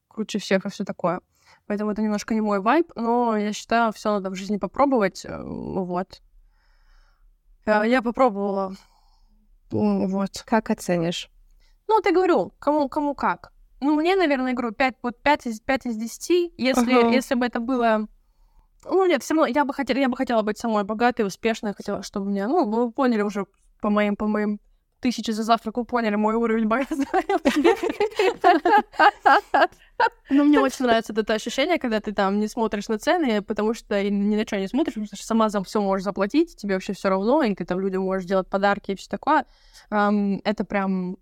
круче всех и все такое. Поэтому это немножко не мой вайб, но я считаю, все надо в жизни попробовать. Э, вот. Э, Я попробовала. Вот. Как оценишь? Ну, я говорю, кому, кому как. Ну, мне, наверное, говорю, 5, вот 5 из, 5 из 10. Если, Ага. если бы это было... Ну, нет, все равно я бы хотела, я бы хотела быть самой богатой, успешной, хотела, чтобы меня... Ну, вы поняли уже по моим, по моим тысячи за завтрак, вы поняли мой уровень богатства. Но мне очень нравится это ощущение, когда ты там не смотришь на цены, потому что и ни на что не смотришь, потому что сама за все можешь заплатить, тебе вообще все равно, и ты там людям можешь делать подарки и все такое. Это прям...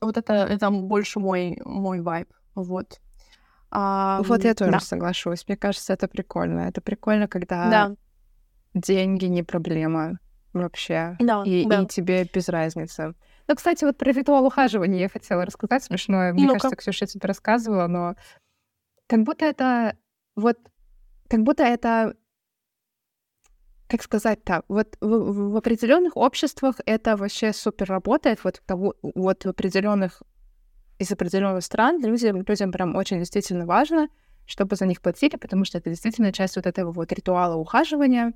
Вот это, это больше мой, мой вайб. Вот. Ам, Вот я тоже да. соглашусь. Мне кажется, это прикольно. Это прикольно, когда Да, деньги не проблема вообще. да, И, да. и тебе без разницы. Ну, кстати, вот про ритуал ухаживания я хотела рассказать смешное. Мне Ну-ка. кажется, Ксюша тебе рассказывала, но как будто это вот как будто это как сказать-то, вот в, в- в определенных обществах это вообще супер работает, вот, того, вот в определенных из определенных стран людям, людям прям очень действительно важно, чтобы за них платили, потому что это действительно часть вот этого вот ритуала ухаживания.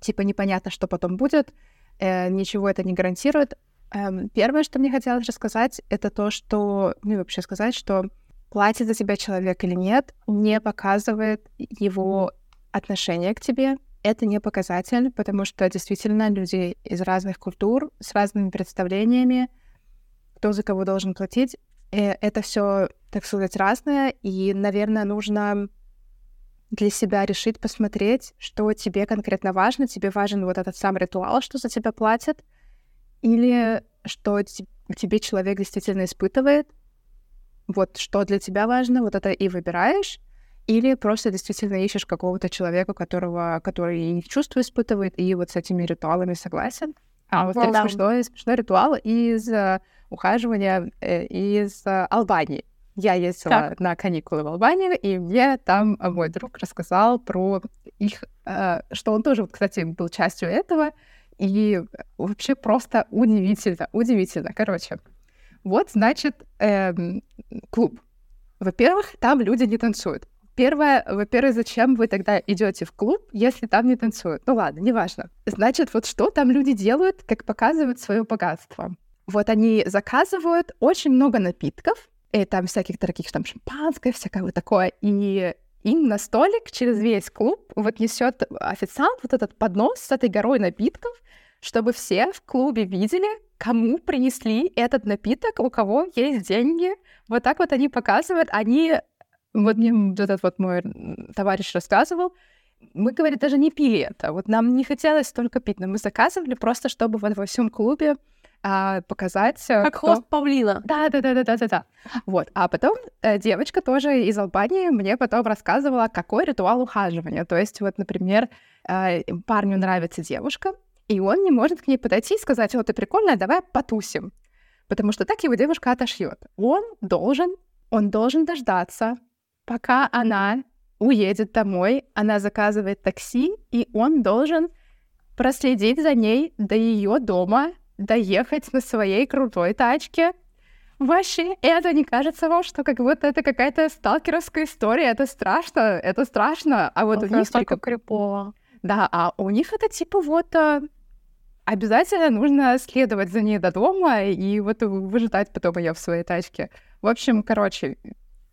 Типа непонятно, что потом будет, э, ничего это не гарантирует. Эм, первое, что мне хотелось рассказать, это то, что, ну и вообще сказать, что платит за тебя человек или нет, не показывает его отношение к тебе. Это не показатель, потому что действительно люди из разных культур, с разными представлениями, кто за кого должен платить, э, это все, так сказать, разное, и, наверное, нужно для себя решить, посмотреть, что тебе конкретно важно. Тебе важен вот этот сам ритуал, что за тебя платят, или что те- тебе человек действительно испытывает, вот что для тебя важно, вот это и выбираешь, или просто действительно ищешь какого-то человека, которого, который и чувства испытывает, и вот с этими ритуалами согласен. А вот так да. смешной, смешной ритуал из э, ухаживания э, из э, Албании. Я ездила Так. на каникулы в Албанию, и мне там мой друг рассказал про их, э, что он тоже, кстати, был частью этого, и вообще просто удивительно, удивительно. Короче, вот, значит, эм, клуб. Во-первых, там люди не танцуют. Первое, во-первых, зачем вы тогда идете в клуб, если там не танцуют? Ну ладно, неважно. Значит, вот что там люди делают, как показывают свое богатство. Вот они заказывают очень много напитков, и там всяких дорогих там шампанское, всякое вот такое, и им на столик через весь клуб вот несет официант вот этот поднос с этой горой напитков, чтобы все в клубе видели, кому принесли этот напиток, у кого есть деньги. Вот так вот они показывают. Они, вот мне вот этот вот мой товарищ рассказывал, мы, говорит, даже не пили это. Вот нам не хотелось столько пить, но мы заказывали просто, чтобы вот во всем клубе а, показать, э, Как кто... хвост павлина. Да, да, да, да, да, да, да. Вот. А потом э, девочка тоже из Албании мне потом рассказывала, какой ритуал ухаживания. То есть, вот, например, э, парню нравится девушка, и он не может к ней подойти и сказать, вот ты прикольная, давай потусим. Потому что так его девушка отошьет. Он должен, он должен дождаться, пока она уедет домой, она заказывает такси, и он должен проследить за ней до ее дома, доехать на своей крутой тачке. Вообще, это не кажется вам, что как будто это какая-то сталкеровская история, это страшно, это страшно. А вот у них только- крипово. да, а у них это типа вот а, обязательно нужно следовать за ней до дома и вот выжидать потом ее в своей тачке. В общем, короче,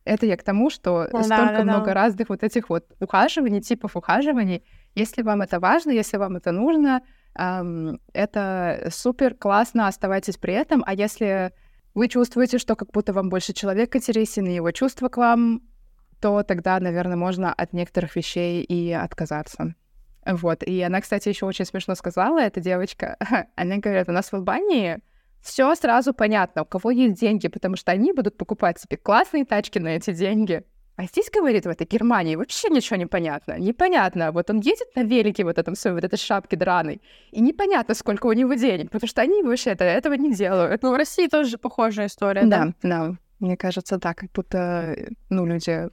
это я к тому, что да, столько да, да. много разных вот этих вот ухаживаний, типов ухаживаний. Если вам это важно, если вам это нужно, это супер классно, оставайтесь при этом. А если вы чувствуете, что как будто вам больше человек интересен, и его чувства к вам, то тогда, наверное, можно от некоторых вещей и отказаться. Вот. И она, кстати, еще очень смешно сказала, эта девочка. *laughs* Она говорит, у нас в Албании все сразу понятно, у кого есть деньги, потому что они будут покупать себе классные тачки на эти деньги. А здесь, говорит, в этой Германии вообще ничего не понятно. Непонятно. Вот он едет на велике вот этом своей, вот этой шапке драной, и непонятно, сколько у него денег, потому что они вообще это, этого не делают. Ну, в России тоже похожая история, да? Да, да. Мне кажется, да, как будто, э, ну, люди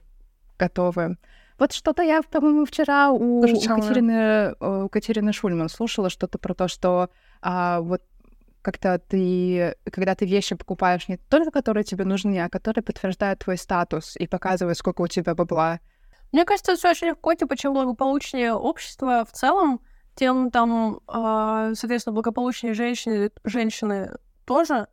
готовы. Вот что-то я, по-моему, вчера у, Тоже у. Катерины, у Катерины Шульман слушала что-то про то, что а, вот как-то ты, когда ты вещи покупаешь не только которые тебе нужны, а которые подтверждают твой статус и показывают, сколько у тебя бабла. Мне кажется, все очень легко, типа, чем благополучнее общество в целом, тем там, а, соответственно, благополучные женщины, женщины тоже,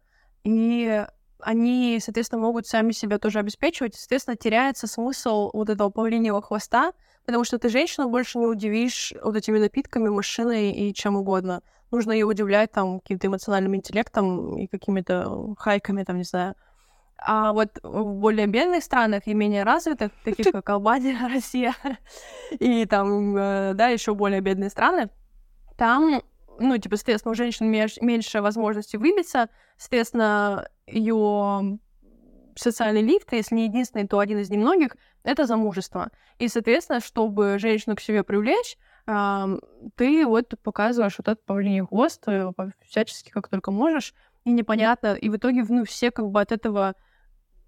и они, соответственно, могут сами себя тоже обеспечивать, соответственно, теряется смысл вот этого павлиньего хвоста, потому что ты женщину больше не удивишь вот этими напитками, машиной и чем угодно. Нужно ее удивлять там каким-то эмоциональным интеллектом и какими-то хайками, там, не знаю. А вот в более бедных странах и менее развитых, таких *laughs* как Албания, *laughs* Россия *laughs* и там, э, да, еще более бедные страны, там, ну, типа, соответственно, у женщин меньше возможности выбиться, соответственно, ее социальный лифт, если не единственный, то один из немногих, это замужество. И, соответственно, чтобы женщину к себе привлечь, ты вот показываешь вот этот павлиний хвост э, всячески, как только можешь, и непонятно, и в итоге, ну, все как бы от этого,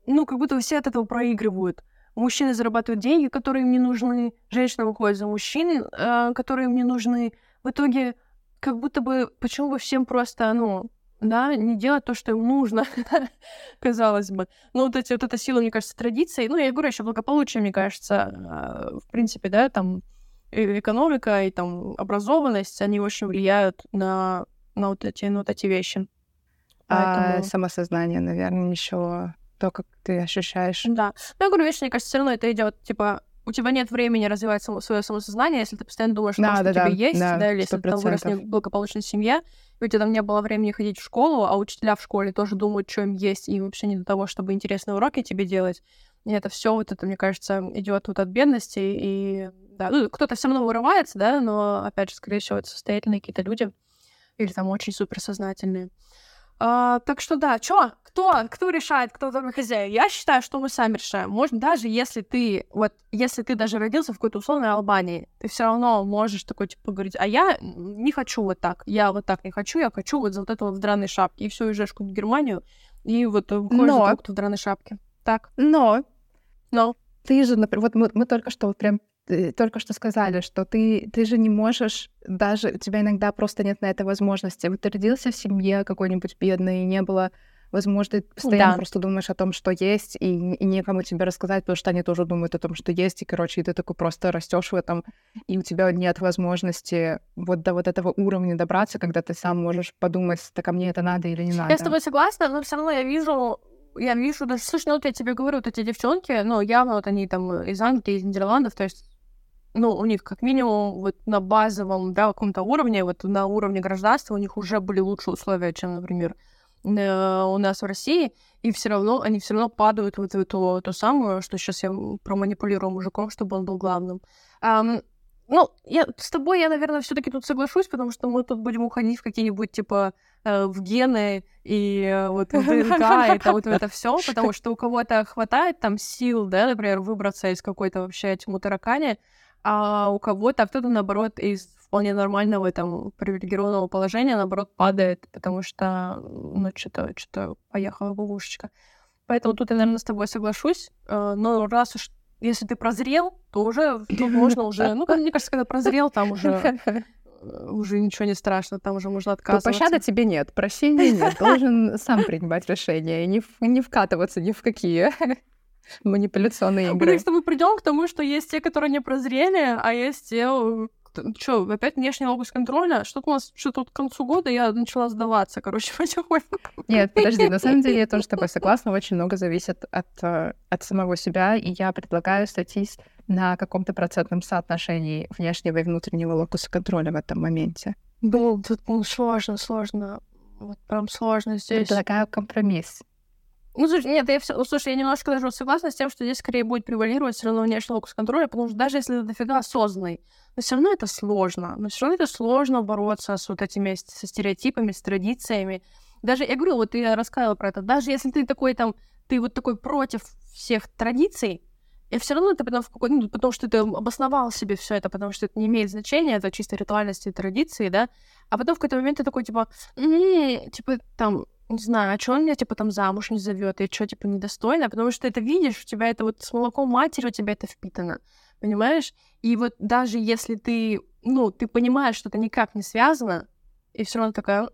ну, как будто все от этого проигрывают. Мужчины зарабатывают деньги, которые им не нужны, женщина выходит за мужчины, э, которые им не нужны. В итоге, как будто бы, почему бы всем просто, ну, да, не делать то, что им нужно, *laughs* казалось бы. Ну, вот, эти, вот эта сила, мне кажется, традиции, ну, я говорю, еще благополучие, мне кажется, а, в принципе, да, там, экономика и там образованность, они очень влияют на, на вот эти, на вот эти вещи. А Поэтому... А самосознание, наверное, еще то, как ты ощущаешь. Да. Но я говорю, видишь, мне кажется, все равно это идет, типа, у тебя нет времени развивать само, свое самосознание, если ты постоянно думаешь, да, что да, у тебя да, есть, да, да, или если ты там вырос в благополучной семье, и у тебя там не было времени ходить в школу, а учителя в школе тоже думают, что им есть, и вообще не до того, чтобы интересные уроки тебе делать. И это все вот это, мне кажется, идет вот от бедности, и да, ну, кто-то все равно вырывается, да, но, опять же, скорее всего, это состоятельные какие-то люди, или там очень суперсознательные. А, так что да, чё, кто, кто решает, кто там хозяин? Я считаю, что мы сами решаем. Может, даже если ты, вот, если ты даже родился в какой-то условной Албании, ты все равно можешь такой, типа, говорить, а я не хочу вот так, я вот так не хочу, я хочу вот за вот это вот в драной шапке. И все, уезжаешь в Германию, и вот ходишь Но... в драной шапке. Так. Но. Но. Ты же, например, вот мы, мы только что вот прям только что сказали, что ты, ты же не можешь, даже у тебя иногда просто нет на это возможности. Вот ты родился в семье какой-нибудь бедной, и не было возможности, постоянно да. просто думаешь о том, что есть, и, и некому тебе рассказать, потому что они тоже думают о том, что есть, и, короче, и ты такой просто растешь в этом, и у тебя нет возможности вот до вот этого уровня добраться, когда ты сам можешь подумать, так а мне это надо или не надо. Я с тобой согласна, но все равно я вижу я вижу, даже, слушай, ну вот я тебе говорю, вот эти девчонки, ну, явно вот они там из Англии, из Нидерландов, то есть ну, у них как минимум вот на базовом, да, каком-то уровне, вот на уровне гражданства у них уже были лучшие условия, чем, например, э, у нас в России, и все равно, они все равно падают вот в эту ту самую, что сейчас я проманипулирую мужиком, чтобы он был главным. Um, ну, я, с тобой я, наверное, все таки тут соглашусь, потому что мы тут будем уходить в какие-нибудь, типа, э, в гены и э, вот в ДНК, и там вот это все, потому что у кого-то хватает там сил, да, например, выбраться из какой-то вообще тьму таракани, а у кого-то, кто-то, наоборот, из вполне нормального там привилегированного положения, наоборот, падает, потому что, ну, что-то, что-то поехала ловушечка. Поэтому тут я, наверное, с тобой соглашусь. Э, но раз уж если ты прозрел, то уже тут *laughs* можно уже, ну, мне кажется, когда прозрел, там уже *laughs* уже ничего не страшно, там уже можно отказываться. То пощады тебе нет, прощения нет. Должен *laughs* сам принимать решения, не, не вкатываться ни в какие манипуляционные игры. Потому что мы придем к тому, что есть те, которые не прозрели, а есть те, что, опять внешний локус контроля? Что-то у нас, что тут к концу года я начала сдаваться, короче, *laughs* потихоньку. Нет, подожди, на самом деле я тоже с тобой *laughs* согласна, очень много зависит от, э, от самого себя, и я предлагаю сойтись на каком-то процентном соотношении внешнего и внутреннего локуса контроля в этом моменте. Блин, тут ну, сложно, сложно. Вот прям сложно здесь. Предлагаю компромисс. Ну, слушай, нет, я все, слушай, я немножко даже согласна с тем, что здесь скорее будет превалировать все равно внешний локус контроля, потому что даже если это дофига осознанный, но все равно это сложно. Но все равно это сложно бороться с вот этими со стереотипами, с традициями. Даже, я говорю, вот я рассказывала про это, даже если ты такой там, ты вот такой против всех традиций, и все равно ты потом в какой ну, потому что ты обосновал себе все это, потому что это не имеет значения, это чисто ритуальности и традиции, да, а потом в какой-то момент ты такой, типа, типа, там, не знаю, а что он меня, типа, там замуж не зовет, и что, типа, недостойно, потому что это видишь, у тебя это вот с молоком матери у тебя это впитано, понимаешь? И вот даже если ты, ну, ты понимаешь, что это никак не связано, и все равно такая...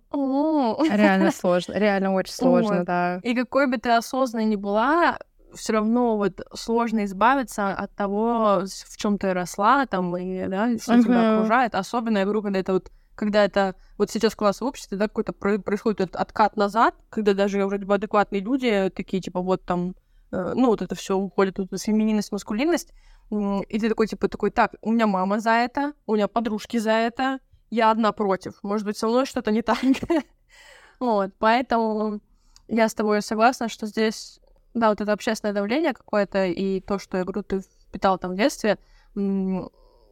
Реально *laughs* сложно, реально очень сложно, да. И какой бы ты осознанной ни была, все равно вот сложно избавиться от того, в чем ты росла, там, и, да, что тебя окружает. Особенно, я говорю, когда это вот когда это вот сейчас класс в обществе, да, какой-то происходит этот откат назад, когда даже вроде бы адекватные люди такие, типа, вот там, э, ну, вот это все уходит, вот фемининность, маскулинность, и ты такой, типа, такой, так, у меня мама за это, у меня подружки за это, я одна против, может быть, со мной что-то не так. *laughs* вот, поэтому я с тобой согласна, что здесь, да, вот это общественное давление какое-то, и то, что, я говорю, ты впитал там в детстве,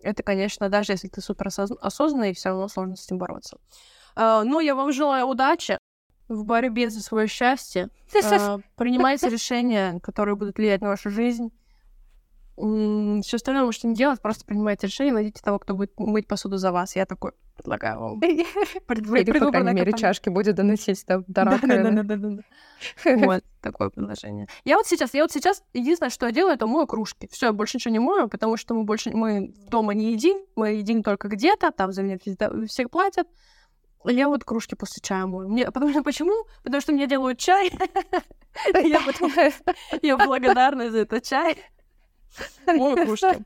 это, конечно, даже если ты супер осознанный, все равно сложно с этим бороться. Uh, ну, я вам желаю удачи в борьбе за свое счастье. Uh, принимайте решения, которые будут влиять на вашу жизнь. Все остальное можете не делать, просто принимайте решение, найдите того, кто будет мыть посуду за вас. Я такой предлагаю вам. Или, по крайней мере, чашки будет доносить до, раковины. Да-да-да. Вот такое предложение. Я вот сейчас, я вот сейчас единственное, что я делаю, это мою кружки. Все, я больше ничего не мою, потому что мы больше мы дома не едим, мы едим только где-то, там за меня всех платят. Я вот кружки после чая мою. Мне, потому что почему? Потому что мне делают чай. *laughs* я благодарна за этот чай. Ой, кружки.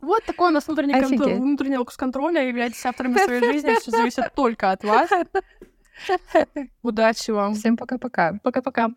Вот такой у нас внутренний, контроль, внутренний локус контроля. Являйтесь авторами своей жизни. Все зависит только от вас. *laughs* Удачи вам. Всем пока-пока. Пока-пока.